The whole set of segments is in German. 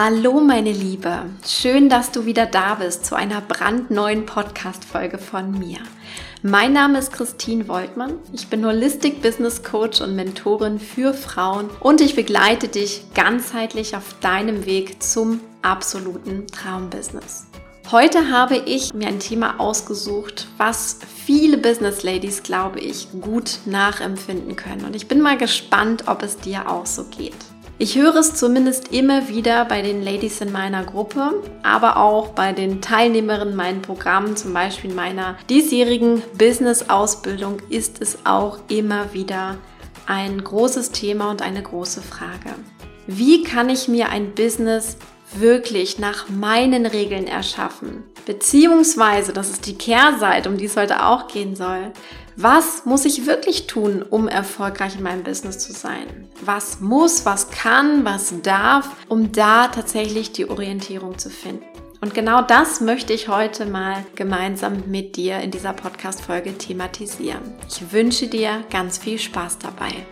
Hallo meine Liebe, schön, dass du wieder da bist zu einer brandneuen Podcast-Folge von mir. Mein Name ist Christine Woltmann, ich bin Holistic Business Coach und Mentorin für Frauen und ich begleite dich ganzheitlich auf deinem Weg zum absoluten Traumbusiness. Heute habe ich mir ein Thema ausgesucht, was viele Business Ladies, glaube ich, gut nachempfinden können und ich bin mal gespannt, ob es dir auch so geht. Ich höre es zumindest immer wieder bei den Ladies in meiner Gruppe, aber auch bei den Teilnehmerinnen meinen Programmen, zum Beispiel in meiner diesjährigen Business-Ausbildung, ist es auch immer wieder ein großes Thema und eine große Frage. Wie kann ich mir ein Business wirklich nach meinen Regeln erschaffen? Beziehungsweise, das ist die Kehrseite, um die es heute auch gehen soll, was muss ich wirklich tun, um erfolgreich in meinem Business zu sein? Was muss, was kann, was darf, um da tatsächlich die Orientierung zu finden? Und genau das möchte ich heute mal gemeinsam mit dir in dieser Podcast-Folge thematisieren. Ich wünsche dir ganz viel Spaß dabei.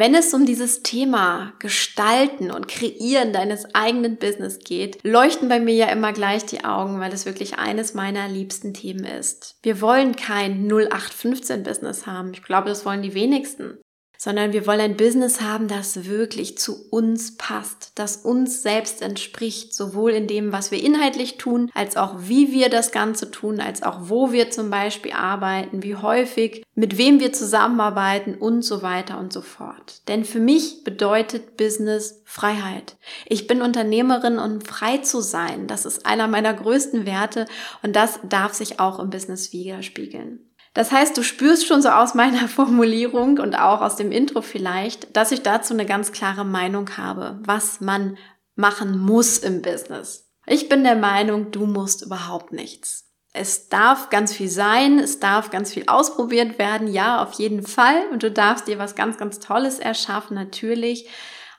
Wenn es um dieses Thema Gestalten und Kreieren deines eigenen Business geht, leuchten bei mir ja immer gleich die Augen, weil es wirklich eines meiner liebsten Themen ist. Wir wollen kein 0815 Business haben. Ich glaube, das wollen die wenigsten sondern wir wollen ein Business haben, das wirklich zu uns passt, das uns selbst entspricht, sowohl in dem, was wir inhaltlich tun, als auch wie wir das Ganze tun, als auch wo wir zum Beispiel arbeiten, wie häufig, mit wem wir zusammenarbeiten und so weiter und so fort. Denn für mich bedeutet Business Freiheit. Ich bin Unternehmerin und frei zu sein, das ist einer meiner größten Werte und das darf sich auch im Business widerspiegeln. Das heißt, du spürst schon so aus meiner Formulierung und auch aus dem Intro vielleicht, dass ich dazu eine ganz klare Meinung habe, was man machen muss im Business. Ich bin der Meinung, du musst überhaupt nichts. Es darf ganz viel sein, es darf ganz viel ausprobiert werden, ja, auf jeden Fall. Und du darfst dir was ganz, ganz Tolles erschaffen, natürlich.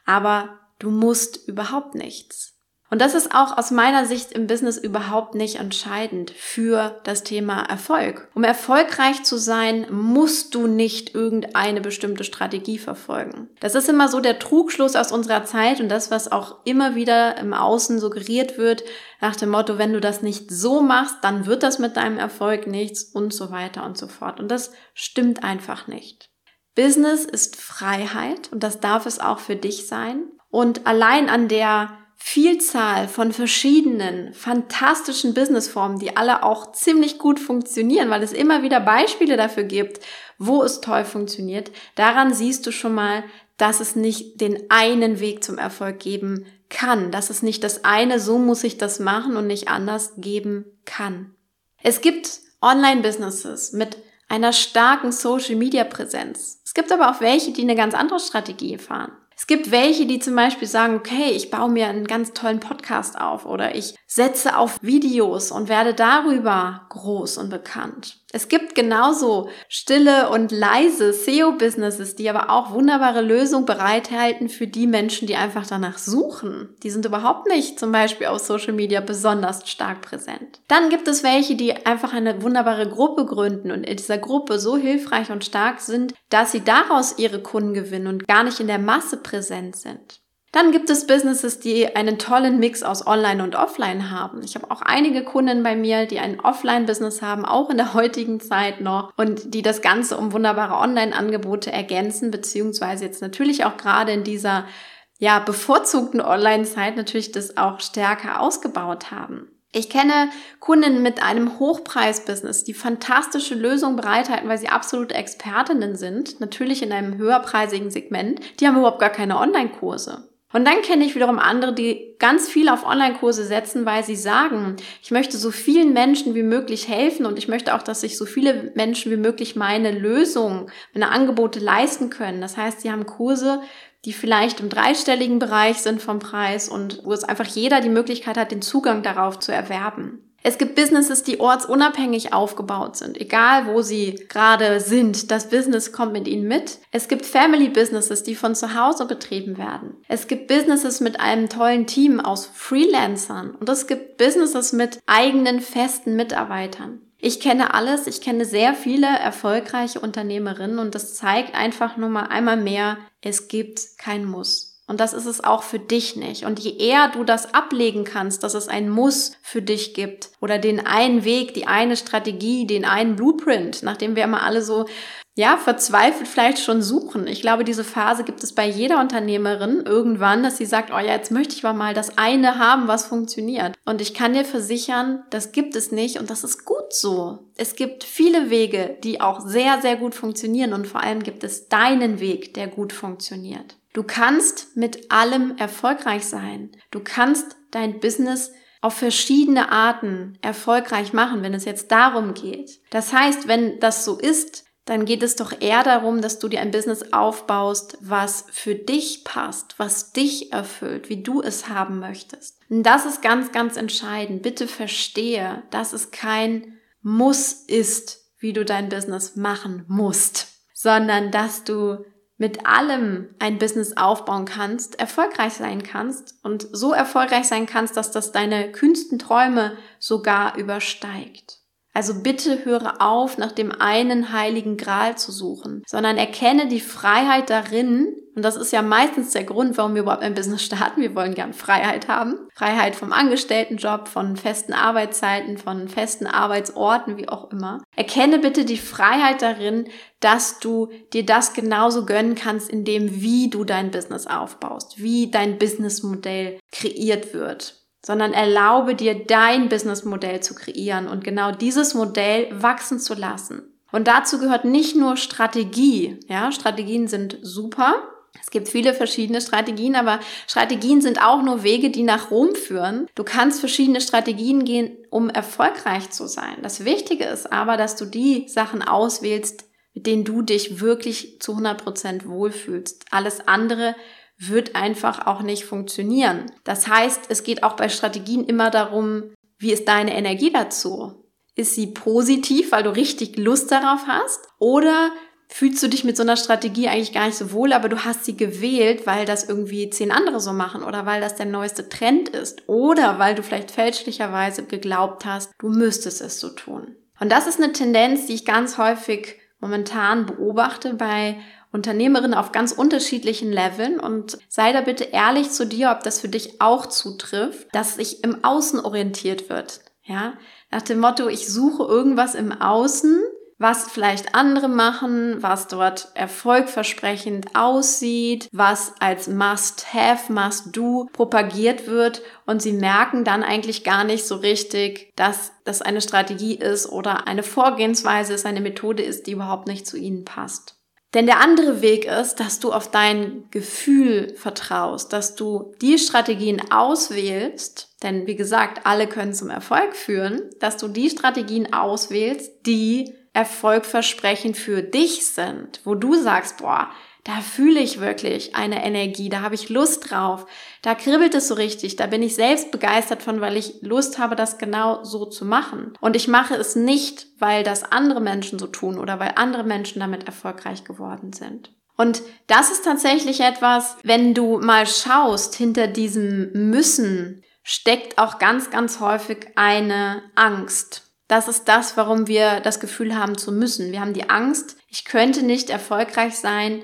Aber du musst überhaupt nichts. Und das ist auch aus meiner Sicht im Business überhaupt nicht entscheidend für das Thema Erfolg. Um erfolgreich zu sein, musst du nicht irgendeine bestimmte Strategie verfolgen. Das ist immer so der Trugschluss aus unserer Zeit und das, was auch immer wieder im Außen suggeriert wird, nach dem Motto, wenn du das nicht so machst, dann wird das mit deinem Erfolg nichts und so weiter und so fort. Und das stimmt einfach nicht. Business ist Freiheit und das darf es auch für dich sein. Und allein an der Vielzahl von verschiedenen fantastischen Businessformen, die alle auch ziemlich gut funktionieren, weil es immer wieder Beispiele dafür gibt, wo es toll funktioniert. Daran siehst du schon mal, dass es nicht den einen Weg zum Erfolg geben kann, dass es nicht das eine, so muss ich das machen und nicht anders geben kann. Es gibt Online-Businesses mit einer starken Social-Media-Präsenz. Es gibt aber auch welche, die eine ganz andere Strategie fahren. Es gibt welche, die zum Beispiel sagen, okay, ich baue mir einen ganz tollen Podcast auf oder ich setze auf Videos und werde darüber groß und bekannt. Es gibt genauso stille und leise SEO-Businesses, die aber auch wunderbare Lösungen bereithalten für die Menschen, die einfach danach suchen. Die sind überhaupt nicht zum Beispiel auf Social Media besonders stark präsent. Dann gibt es welche, die einfach eine wunderbare Gruppe gründen und in dieser Gruppe so hilfreich und stark sind, dass sie daraus ihre Kunden gewinnen und gar nicht in der Masse präsent sind. Dann gibt es Businesses, die einen tollen Mix aus Online und Offline haben. Ich habe auch einige Kunden bei mir, die ein Offline-Business haben, auch in der heutigen Zeit noch und die das Ganze um wunderbare Online-Angebote ergänzen, beziehungsweise jetzt natürlich auch gerade in dieser ja, bevorzugten Online-Zeit natürlich das auch stärker ausgebaut haben. Ich kenne Kunden mit einem Hochpreis-Business, die fantastische Lösungen bereithalten, weil sie absolute Expertinnen sind, natürlich in einem höherpreisigen Segment. Die haben überhaupt gar keine Online-Kurse. Und dann kenne ich wiederum andere, die ganz viel auf Online-Kurse setzen, weil sie sagen, ich möchte so vielen Menschen wie möglich helfen und ich möchte auch, dass sich so viele Menschen wie möglich meine Lösungen, meine Angebote leisten können. Das heißt, sie haben Kurse, die vielleicht im dreistelligen Bereich sind vom Preis und wo es einfach jeder die Möglichkeit hat, den Zugang darauf zu erwerben. Es gibt Businesses, die ortsunabhängig aufgebaut sind, egal wo sie gerade sind. Das Business kommt mit ihnen mit. Es gibt Family Businesses, die von zu Hause betrieben werden. Es gibt Businesses mit einem tollen Team aus Freelancern und es gibt Businesses mit eigenen festen Mitarbeitern. Ich kenne alles, ich kenne sehr viele erfolgreiche Unternehmerinnen und das zeigt einfach nur mal einmal mehr, es gibt kein Muss. Und das ist es auch für dich nicht. Und je eher du das ablegen kannst, dass es ein Muss für dich gibt oder den einen Weg, die eine Strategie, den einen Blueprint, nachdem wir immer alle so ja, verzweifelt vielleicht schon suchen. Ich glaube, diese Phase gibt es bei jeder Unternehmerin irgendwann, dass sie sagt, oh ja, jetzt möchte ich aber mal das eine haben, was funktioniert. Und ich kann dir versichern, das gibt es nicht und das ist gut so. Es gibt viele Wege, die auch sehr, sehr gut funktionieren und vor allem gibt es deinen Weg, der gut funktioniert. Du kannst mit allem erfolgreich sein. Du kannst dein Business auf verschiedene Arten erfolgreich machen, wenn es jetzt darum geht. Das heißt, wenn das so ist, dann geht es doch eher darum, dass du dir ein Business aufbaust, was für dich passt, was dich erfüllt, wie du es haben möchtest. Und das ist ganz, ganz entscheidend. Bitte verstehe, dass es kein Muss ist, wie du dein Business machen musst, sondern dass du mit allem ein Business aufbauen kannst, erfolgreich sein kannst und so erfolgreich sein kannst, dass das deine kühnsten Träume sogar übersteigt. Also bitte höre auf, nach dem einen heiligen Gral zu suchen, sondern erkenne die Freiheit darin, und das ist ja meistens der Grund, warum wir überhaupt ein Business starten. Wir wollen gern Freiheit haben. Freiheit vom Angestelltenjob, von festen Arbeitszeiten, von festen Arbeitsorten, wie auch immer. Erkenne bitte die Freiheit darin, dass du dir das genauso gönnen kannst, in dem, wie du dein Business aufbaust, wie dein Businessmodell kreiert wird sondern erlaube dir dein Businessmodell zu kreieren und genau dieses Modell wachsen zu lassen. Und dazu gehört nicht nur Strategie. Ja, Strategien sind super. Es gibt viele verschiedene Strategien, aber Strategien sind auch nur Wege, die nach Rom führen. Du kannst verschiedene Strategien gehen, um erfolgreich zu sein. Das Wichtige ist aber, dass du die Sachen auswählst, mit denen du dich wirklich zu 100 Prozent wohlfühlst. Alles andere wird einfach auch nicht funktionieren. Das heißt, es geht auch bei Strategien immer darum, wie ist deine Energie dazu? Ist sie positiv, weil du richtig Lust darauf hast? Oder fühlst du dich mit so einer Strategie eigentlich gar nicht so wohl, aber du hast sie gewählt, weil das irgendwie zehn andere so machen oder weil das der neueste Trend ist oder weil du vielleicht fälschlicherweise geglaubt hast, du müsstest es so tun. Und das ist eine Tendenz, die ich ganz häufig momentan beobachte bei Unternehmerin auf ganz unterschiedlichen Leveln und sei da bitte ehrlich zu dir, ob das für dich auch zutrifft, dass sich im Außen orientiert wird. Ja, nach dem Motto, ich suche irgendwas im Außen, was vielleicht andere machen, was dort erfolgversprechend aussieht, was als Must-Have, Must-Do propagiert wird und sie merken dann eigentlich gar nicht so richtig, dass das eine Strategie ist oder eine Vorgehensweise ist, eine Methode ist, die überhaupt nicht zu ihnen passt. Denn der andere Weg ist, dass du auf dein Gefühl vertraust, dass du die Strategien auswählst, denn wie gesagt, alle können zum Erfolg führen, dass du die Strategien auswählst, die erfolgversprechend für dich sind, wo du sagst, boah, da fühle ich wirklich eine Energie, da habe ich Lust drauf, da kribbelt es so richtig, da bin ich selbst begeistert von, weil ich Lust habe, das genau so zu machen. Und ich mache es nicht, weil das andere Menschen so tun oder weil andere Menschen damit erfolgreich geworden sind. Und das ist tatsächlich etwas, wenn du mal schaust, hinter diesem Müssen steckt auch ganz, ganz häufig eine Angst. Das ist das, warum wir das Gefühl haben zu müssen. Wir haben die Angst, ich könnte nicht erfolgreich sein,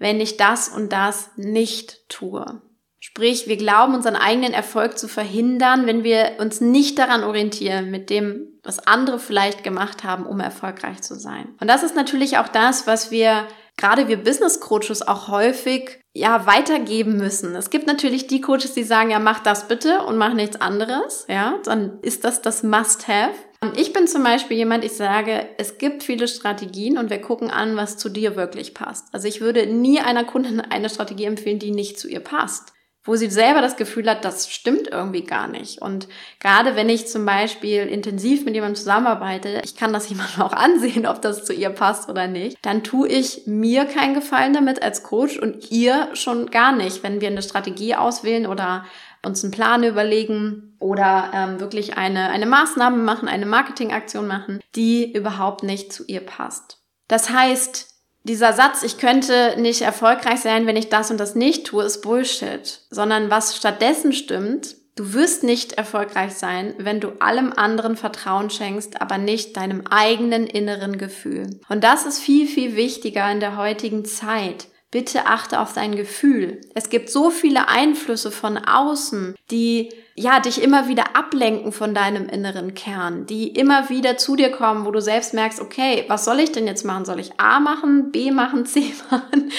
wenn ich das und das nicht tue. Sprich, wir glauben, unseren eigenen Erfolg zu verhindern, wenn wir uns nicht daran orientieren, mit dem, was andere vielleicht gemacht haben, um erfolgreich zu sein. Und das ist natürlich auch das, was wir, gerade wir Business Coaches auch häufig, ja, weitergeben müssen. Es gibt natürlich die Coaches, die sagen, ja, mach das bitte und mach nichts anderes. Ja, dann ist das das Must-Have. Ich bin zum Beispiel jemand, ich sage, es gibt viele Strategien und wir gucken an, was zu dir wirklich passt. Also ich würde nie einer Kundin eine Strategie empfehlen, die nicht zu ihr passt wo sie selber das Gefühl hat, das stimmt irgendwie gar nicht. Und gerade wenn ich zum Beispiel intensiv mit jemandem zusammenarbeite, ich kann das jemandem auch ansehen, ob das zu ihr passt oder nicht, dann tue ich mir keinen Gefallen damit als Coach und ihr schon gar nicht, wenn wir eine Strategie auswählen oder uns einen Plan überlegen oder ähm, wirklich eine, eine Maßnahme machen, eine Marketingaktion machen, die überhaupt nicht zu ihr passt. Das heißt, dieser Satz, ich könnte nicht erfolgreich sein, wenn ich das und das nicht tue, ist Bullshit, sondern was stattdessen stimmt, Du wirst nicht erfolgreich sein, wenn du allem anderen Vertrauen schenkst, aber nicht deinem eigenen inneren Gefühl. Und das ist viel, viel wichtiger in der heutigen Zeit. Bitte achte auf dein Gefühl. Es gibt so viele Einflüsse von außen, die ja dich immer wieder ablenken von deinem inneren Kern, die immer wieder zu dir kommen, wo du selbst merkst, okay, was soll ich denn jetzt machen? Soll ich A machen, B machen, C machen?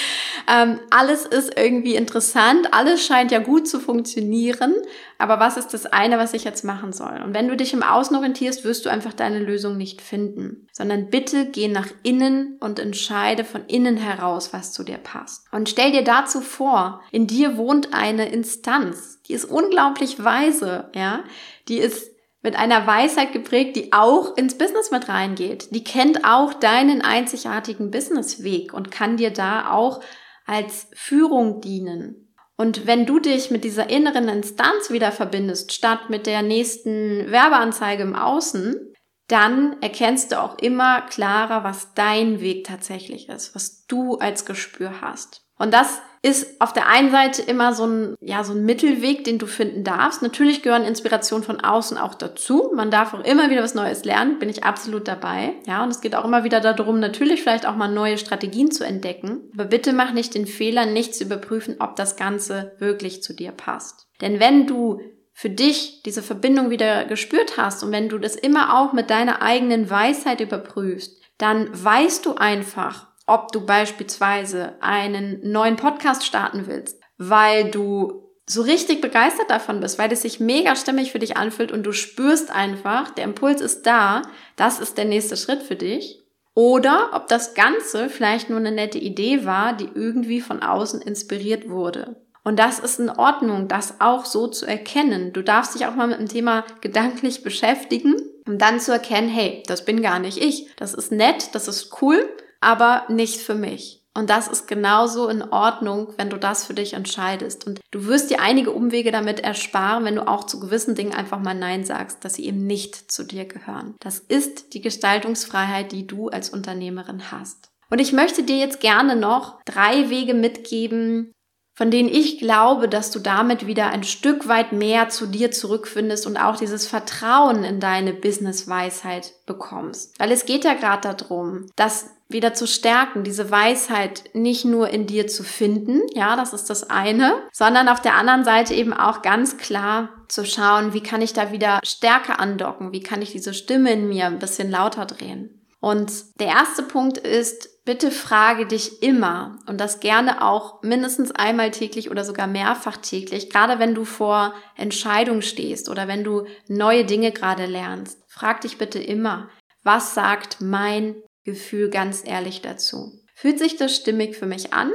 Ähm, alles ist irgendwie interessant, alles scheint ja gut zu funktionieren, aber was ist das eine, was ich jetzt machen soll? Und wenn du dich im Außen orientierst, wirst du einfach deine Lösung nicht finden, sondern bitte geh nach innen und entscheide von innen heraus, was zu dir passt. Und stell dir dazu vor, in dir wohnt eine Instanz, die ist unglaublich weise, ja, die ist mit einer Weisheit geprägt, die auch ins Business mit reingeht. Die kennt auch deinen einzigartigen Businessweg und kann dir da auch als Führung dienen. Und wenn du dich mit dieser inneren Instanz wieder verbindest, statt mit der nächsten Werbeanzeige im Außen, dann erkennst du auch immer klarer, was dein Weg tatsächlich ist, was du als Gespür hast. Und das ist auf der einen Seite immer so ein, ja, so ein Mittelweg, den du finden darfst. Natürlich gehören Inspirationen von außen auch dazu. Man darf auch immer wieder was Neues lernen, bin ich absolut dabei. Ja, und es geht auch immer wieder darum, natürlich vielleicht auch mal neue Strategien zu entdecken. Aber bitte mach nicht den Fehler, nicht zu überprüfen, ob das Ganze wirklich zu dir passt. Denn wenn du für dich diese Verbindung wieder gespürt hast und wenn du das immer auch mit deiner eigenen Weisheit überprüfst, dann weißt du einfach, ob du beispielsweise einen neuen Podcast starten willst, weil du so richtig begeistert davon bist, weil es sich mega stimmig für dich anfühlt und du spürst einfach, der Impuls ist da, das ist der nächste Schritt für dich. Oder ob das Ganze vielleicht nur eine nette Idee war, die irgendwie von außen inspiriert wurde. Und das ist in Ordnung, das auch so zu erkennen. Du darfst dich auch mal mit dem Thema gedanklich beschäftigen, um dann zu erkennen, hey, das bin gar nicht ich. Das ist nett, das ist cool, aber nicht für mich. Und das ist genauso in Ordnung, wenn du das für dich entscheidest. Und du wirst dir einige Umwege damit ersparen, wenn du auch zu gewissen Dingen einfach mal Nein sagst, dass sie eben nicht zu dir gehören. Das ist die Gestaltungsfreiheit, die du als Unternehmerin hast. Und ich möchte dir jetzt gerne noch drei Wege mitgeben, von denen ich glaube, dass du damit wieder ein Stück weit mehr zu dir zurückfindest und auch dieses Vertrauen in deine Business-Weisheit bekommst. Weil es geht ja gerade darum, das wieder zu stärken, diese Weisheit nicht nur in dir zu finden, ja, das ist das eine, sondern auf der anderen Seite eben auch ganz klar zu schauen, wie kann ich da wieder stärker andocken, wie kann ich diese Stimme in mir ein bisschen lauter drehen. Und der erste Punkt ist, bitte frage dich immer und das gerne auch mindestens einmal täglich oder sogar mehrfach täglich, gerade wenn du vor Entscheidungen stehst oder wenn du neue Dinge gerade lernst. Frag dich bitte immer, was sagt mein Gefühl ganz ehrlich dazu? Fühlt sich das stimmig für mich an?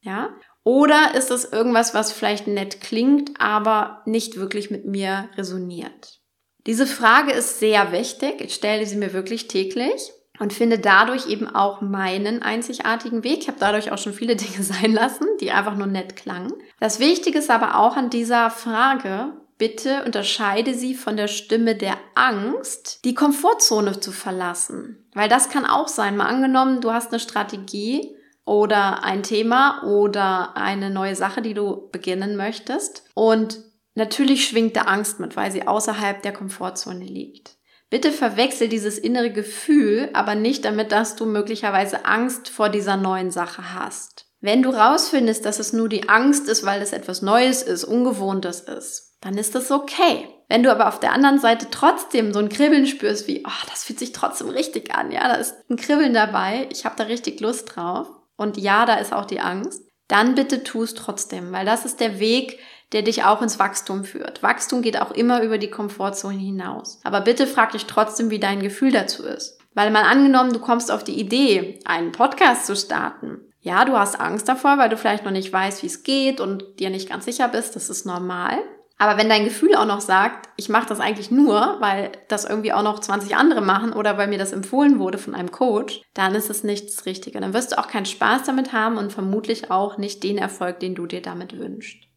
Ja? Oder ist es irgendwas, was vielleicht nett klingt, aber nicht wirklich mit mir resoniert? Diese Frage ist sehr wichtig. Ich stelle sie mir wirklich täglich und finde dadurch eben auch meinen einzigartigen Weg. Ich habe dadurch auch schon viele Dinge sein lassen, die einfach nur nett klangen. Das Wichtige ist aber auch an dieser Frage, bitte unterscheide sie von der Stimme der Angst, die Komfortzone zu verlassen. Weil das kann auch sein. Mal angenommen, du hast eine Strategie oder ein Thema oder eine neue Sache, die du beginnen möchtest. Und natürlich schwingt da Angst mit, weil sie außerhalb der Komfortzone liegt. Bitte verwechsel dieses innere Gefühl aber nicht damit, dass du möglicherweise Angst vor dieser neuen Sache hast. Wenn du rausfindest, dass es nur die Angst ist, weil es etwas Neues ist, Ungewohntes ist, dann ist das okay. Wenn du aber auf der anderen Seite trotzdem so ein Kribbeln spürst, wie, oh, das fühlt sich trotzdem richtig an, ja, da ist ein Kribbeln dabei, ich habe da richtig Lust drauf und ja, da ist auch die Angst, dann bitte tu es trotzdem, weil das ist der Weg, der dich auch ins Wachstum führt. Wachstum geht auch immer über die Komfortzone hinaus. Aber bitte frag dich trotzdem, wie dein Gefühl dazu ist. Weil mal angenommen, du kommst auf die Idee, einen Podcast zu starten. Ja, du hast Angst davor, weil du vielleicht noch nicht weißt, wie es geht und dir nicht ganz sicher bist. Das ist normal. Aber wenn dein Gefühl auch noch sagt, ich mache das eigentlich nur, weil das irgendwie auch noch 20 andere machen oder weil mir das empfohlen wurde von einem Coach, dann ist es nicht das Richtige. Dann wirst du auch keinen Spaß damit haben und vermutlich auch nicht den Erfolg, den du dir damit wünschst.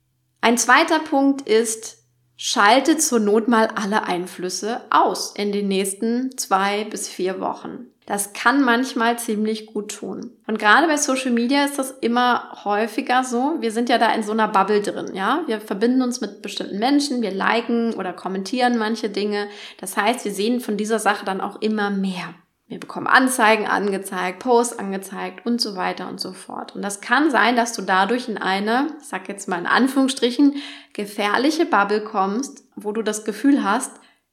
Ein zweiter Punkt ist, schalte zur Not mal alle Einflüsse aus in den nächsten zwei bis vier Wochen. Das kann manchmal ziemlich gut tun. Und gerade bei Social Media ist das immer häufiger so. Wir sind ja da in so einer Bubble drin, ja. Wir verbinden uns mit bestimmten Menschen, wir liken oder kommentieren manche Dinge. Das heißt, wir sehen von dieser Sache dann auch immer mehr. Wir bekommen Anzeigen angezeigt, Posts angezeigt und so weiter und so fort. Und das kann sein, dass du dadurch in eine, ich sag jetzt mal in Anführungsstrichen, gefährliche Bubble kommst, wo du das Gefühl hast,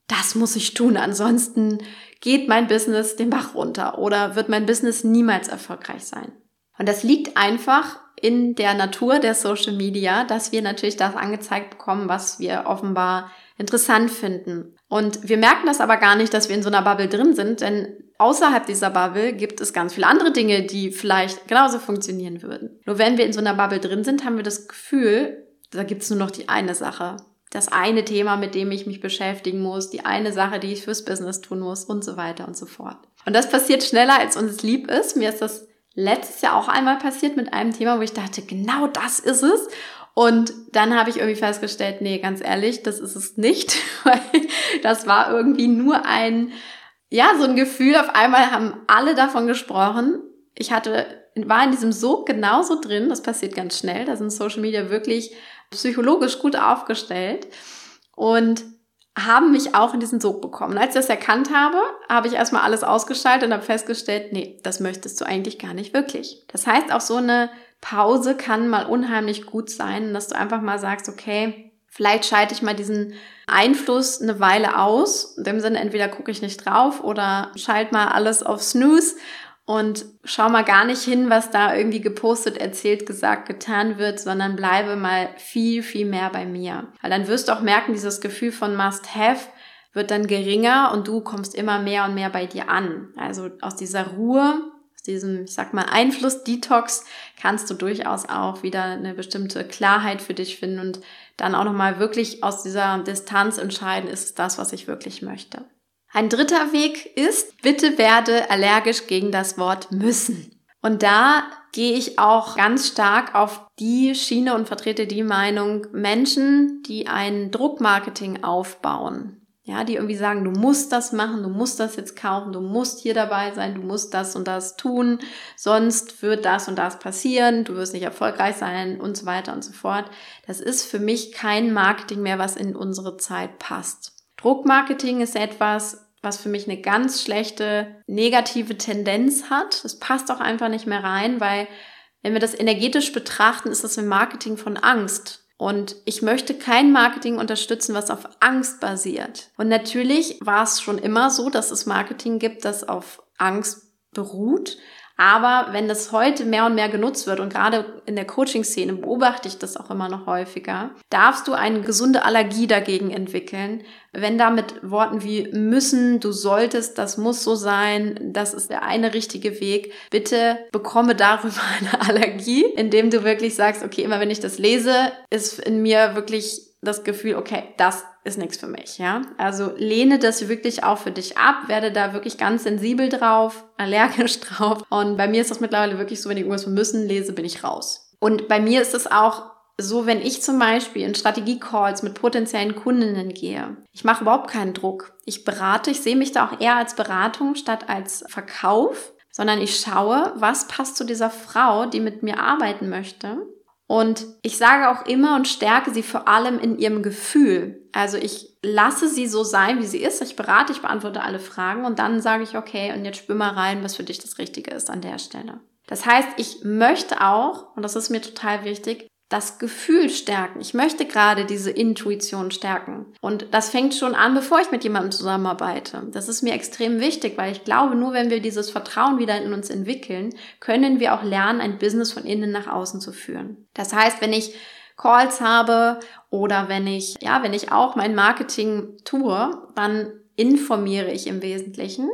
das muss ich tun, ansonsten geht mein Business den Bach runter oder wird mein Business niemals erfolgreich sein. Und das liegt einfach in der Natur der Social Media, dass wir natürlich das angezeigt bekommen, was wir offenbar interessant finden. Und wir merken das aber gar nicht, dass wir in so einer Bubble drin sind, denn außerhalb dieser Bubble gibt es ganz viele andere Dinge, die vielleicht genauso funktionieren würden. Nur wenn wir in so einer Bubble drin sind, haben wir das Gefühl, da gibt es nur noch die eine Sache. Das eine Thema, mit dem ich mich beschäftigen muss, die eine Sache, die ich fürs Business tun muss und so weiter und so fort. Und das passiert schneller, als uns lieb ist. Mir ist das letztes Jahr auch einmal passiert mit einem Thema, wo ich dachte, genau das ist es. Und dann habe ich irgendwie festgestellt, nee, ganz ehrlich, das ist es nicht, weil das war irgendwie nur ein, ja, so ein Gefühl. Auf einmal haben alle davon gesprochen. Ich hatte, war in diesem Sog genauso drin. Das passiert ganz schnell. Da sind Social Media wirklich psychologisch gut aufgestellt und haben mich auch in diesen Sog bekommen. Als ich das erkannt habe, habe ich erstmal alles ausgeschaltet und habe festgestellt, nee, das möchtest du eigentlich gar nicht wirklich. Das heißt, auch so eine Pause kann mal unheimlich gut sein, dass du einfach mal sagst, okay, vielleicht schalte ich mal diesen Einfluss eine Weile aus. In dem Sinne, entweder gucke ich nicht drauf oder schalte mal alles auf Snooze und schau mal gar nicht hin, was da irgendwie gepostet, erzählt, gesagt, getan wird, sondern bleibe mal viel, viel mehr bei mir. Weil dann wirst du auch merken, dieses Gefühl von Must Have wird dann geringer und du kommst immer mehr und mehr bei dir an. Also aus dieser Ruhe diesem, ich sag mal, Einfluss-Detox kannst du durchaus auch wieder eine bestimmte Klarheit für dich finden und dann auch nochmal wirklich aus dieser Distanz entscheiden, ist es das, was ich wirklich möchte. Ein dritter Weg ist, bitte werde allergisch gegen das Wort müssen. Und da gehe ich auch ganz stark auf die Schiene und vertrete die Meinung, Menschen, die ein Druckmarketing aufbauen, ja, die irgendwie sagen, du musst das machen, du musst das jetzt kaufen, du musst hier dabei sein, du musst das und das tun, sonst wird das und das passieren, du wirst nicht erfolgreich sein und so weiter und so fort. Das ist für mich kein Marketing mehr, was in unsere Zeit passt. Druckmarketing ist etwas, was für mich eine ganz schlechte negative Tendenz hat. Das passt auch einfach nicht mehr rein, weil wenn wir das energetisch betrachten, ist das ein Marketing von Angst. Und ich möchte kein Marketing unterstützen, was auf Angst basiert. Und natürlich war es schon immer so, dass es Marketing gibt, das auf Angst beruht. Aber wenn das heute mehr und mehr genutzt wird und gerade in der Coaching-Szene beobachte ich das auch immer noch häufiger, darfst du eine gesunde Allergie dagegen entwickeln. Wenn da mit Worten wie müssen, du solltest, das muss so sein, das ist der eine richtige Weg, bitte bekomme darüber eine Allergie, indem du wirklich sagst, okay, immer wenn ich das lese, ist in mir wirklich das Gefühl, okay, das ist nichts für mich, ja. Also lehne das wirklich auch für dich ab, werde da wirklich ganz sensibel drauf, allergisch drauf. Und bei mir ist das mittlerweile wirklich so, wenn ich irgendwas müssen lese, bin ich raus. Und bei mir ist es auch so, wenn ich zum Beispiel in Strategie-Calls mit potenziellen Kundinnen gehe, ich mache überhaupt keinen Druck. Ich berate, ich sehe mich da auch eher als Beratung statt als Verkauf, sondern ich schaue, was passt zu dieser Frau, die mit mir arbeiten möchte und ich sage auch immer und stärke sie vor allem in ihrem Gefühl. Also ich lasse sie so sein, wie sie ist. Ich berate, ich beantworte alle Fragen und dann sage ich, okay, und jetzt spür mal rein, was für dich das Richtige ist an der Stelle. Das heißt, ich möchte auch, und das ist mir total wichtig, das Gefühl stärken. Ich möchte gerade diese Intuition stärken. Und das fängt schon an, bevor ich mit jemandem zusammenarbeite. Das ist mir extrem wichtig, weil ich glaube, nur wenn wir dieses Vertrauen wieder in uns entwickeln, können wir auch lernen, ein Business von innen nach außen zu führen. Das heißt, wenn ich Calls habe oder wenn ich, ja, wenn ich auch mein Marketing tue, dann informiere ich im Wesentlichen.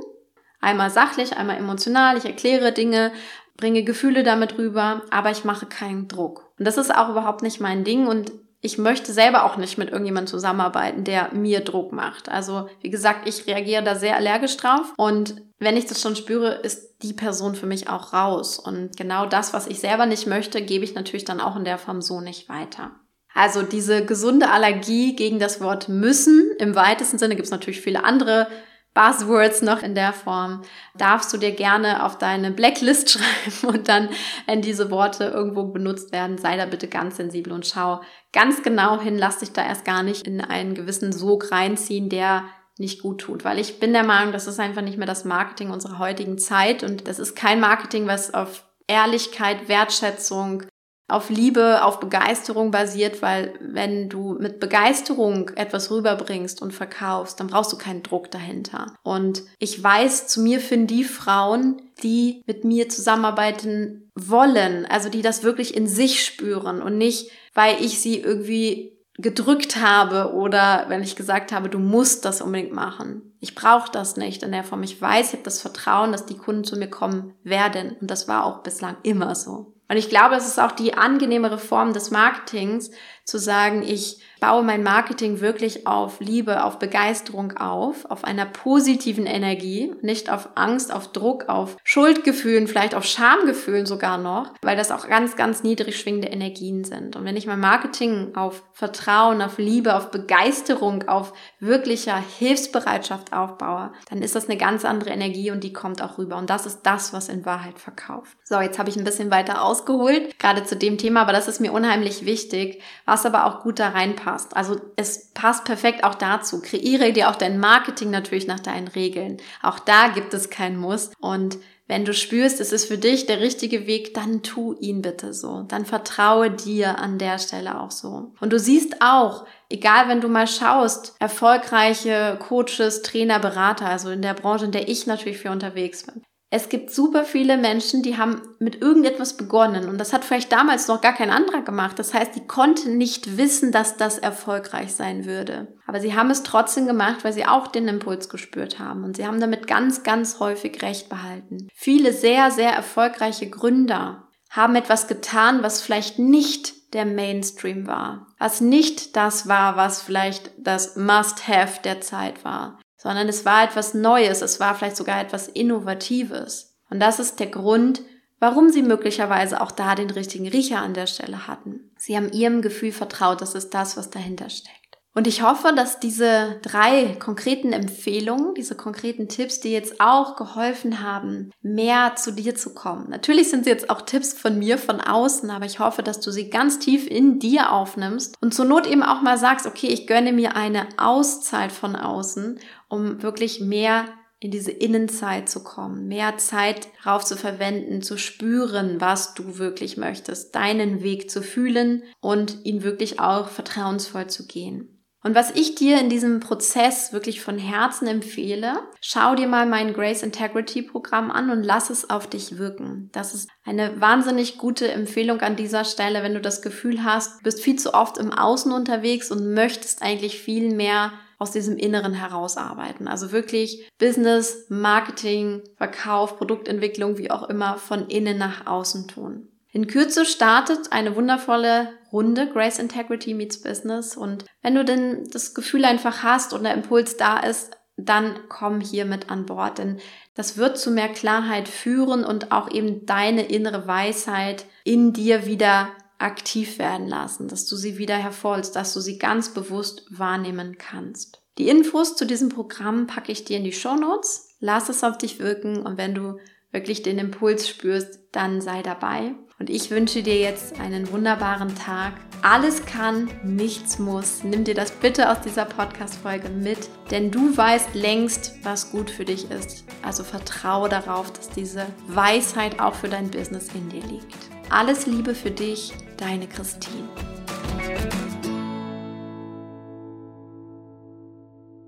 Einmal sachlich, einmal emotional. Ich erkläre Dinge, bringe Gefühle damit rüber, aber ich mache keinen Druck. Und das ist auch überhaupt nicht mein Ding und ich möchte selber auch nicht mit irgendjemandem zusammenarbeiten, der mir Druck macht. Also, wie gesagt, ich reagiere da sehr allergisch drauf und wenn ich das schon spüre, ist die Person für mich auch raus. Und genau das, was ich selber nicht möchte, gebe ich natürlich dann auch in der Form so nicht weiter. Also diese gesunde Allergie gegen das Wort müssen, im weitesten Sinne gibt es natürlich viele andere Buzzwords noch in der Form, darfst du dir gerne auf deine Blacklist schreiben und dann, wenn diese Worte irgendwo benutzt werden, sei da bitte ganz sensibel und schau ganz genau hin, lass dich da erst gar nicht in einen gewissen Sog reinziehen, der nicht gut tut, weil ich bin der Meinung, das ist einfach nicht mehr das Marketing unserer heutigen Zeit und das ist kein Marketing, was auf Ehrlichkeit, Wertschätzung, auf Liebe, auf Begeisterung basiert, weil wenn du mit Begeisterung etwas rüberbringst und verkaufst, dann brauchst du keinen Druck dahinter. Und ich weiß, zu mir finden die Frauen, die mit mir zusammenarbeiten wollen, also die das wirklich in sich spüren und nicht, weil ich sie irgendwie gedrückt habe oder wenn ich gesagt habe, du musst das unbedingt machen. Ich brauche das nicht in der Form. Ich weiß, ich habe das Vertrauen, dass die Kunden zu mir kommen werden. Und das war auch bislang immer so. Und ich glaube, es ist auch die angenehmere Form des Marketings, zu sagen, ich baue mein Marketing wirklich auf Liebe, auf Begeisterung auf, auf einer positiven Energie, nicht auf Angst, auf Druck, auf Schuldgefühlen, vielleicht auf Schamgefühlen sogar noch, weil das auch ganz, ganz niedrig schwingende Energien sind. Und wenn ich mein Marketing auf Vertrauen, auf Liebe, auf Begeisterung, auf wirklicher Hilfsbereitschaft aufbaue, dann ist das eine ganz andere Energie und die kommt auch rüber. Und das ist das, was in Wahrheit verkauft. So, jetzt habe ich ein bisschen weiter ausgeholt, gerade zu dem Thema, aber das ist mir unheimlich wichtig, was aber auch gut da reinpasst. Also es passt perfekt auch dazu. Kreiere dir auch dein Marketing natürlich nach deinen Regeln. Auch da gibt es kein Muss. Und wenn du spürst, es ist für dich der richtige Weg, dann tu ihn bitte so. Dann vertraue dir an der Stelle auch so. Und du siehst auch, egal wenn du mal schaust, erfolgreiche Coaches, Trainer, Berater, also in der Branche, in der ich natürlich für unterwegs bin. Es gibt super viele Menschen, die haben mit irgendetwas begonnen und das hat vielleicht damals noch gar kein anderer gemacht. Das heißt, die konnten nicht wissen, dass das erfolgreich sein würde. Aber sie haben es trotzdem gemacht, weil sie auch den Impuls gespürt haben und sie haben damit ganz, ganz häufig recht behalten. Viele sehr, sehr erfolgreiche Gründer haben etwas getan, was vielleicht nicht der Mainstream war, was nicht das war, was vielleicht das Must-Have der Zeit war sondern es war etwas Neues, es war vielleicht sogar etwas Innovatives. Und das ist der Grund, warum sie möglicherweise auch da den richtigen Riecher an der Stelle hatten. Sie haben ihrem Gefühl vertraut, das ist das, was dahinter steckt. Und ich hoffe, dass diese drei konkreten Empfehlungen, diese konkreten Tipps, die jetzt auch geholfen haben, mehr zu dir zu kommen. Natürlich sind sie jetzt auch Tipps von mir von außen, aber ich hoffe, dass du sie ganz tief in dir aufnimmst und zur Not eben auch mal sagst, okay, ich gönne mir eine Auszeit von außen, um wirklich mehr in diese Innenzeit zu kommen, mehr Zeit darauf zu verwenden, zu spüren, was du wirklich möchtest, deinen Weg zu fühlen und ihn wirklich auch vertrauensvoll zu gehen. Und was ich dir in diesem Prozess wirklich von Herzen empfehle, schau dir mal mein Grace Integrity Programm an und lass es auf dich wirken. Das ist eine wahnsinnig gute Empfehlung an dieser Stelle, wenn du das Gefühl hast, du bist viel zu oft im Außen unterwegs und möchtest eigentlich viel mehr aus diesem Inneren herausarbeiten. Also wirklich Business, Marketing, Verkauf, Produktentwicklung, wie auch immer, von innen nach außen tun. In Kürze startet eine wundervolle Runde Grace Integrity Meets Business und wenn du denn das Gefühl einfach hast und der Impuls da ist, dann komm hier mit an Bord, denn das wird zu mehr Klarheit führen und auch eben deine innere Weisheit in dir wieder aktiv werden lassen, dass du sie wieder hervorholst, dass du sie ganz bewusst wahrnehmen kannst. Die Infos zu diesem Programm packe ich dir in die Show Notes. Lass es auf dich wirken und wenn du wirklich den Impuls spürst, dann sei dabei. Und ich wünsche dir jetzt einen wunderbaren Tag. Alles kann, nichts muss. Nimm dir das bitte aus dieser Podcast-Folge mit, denn du weißt längst, was gut für dich ist. Also vertraue darauf, dass diese Weisheit auch für dein Business in dir liegt. Alles Liebe für dich, deine Christine.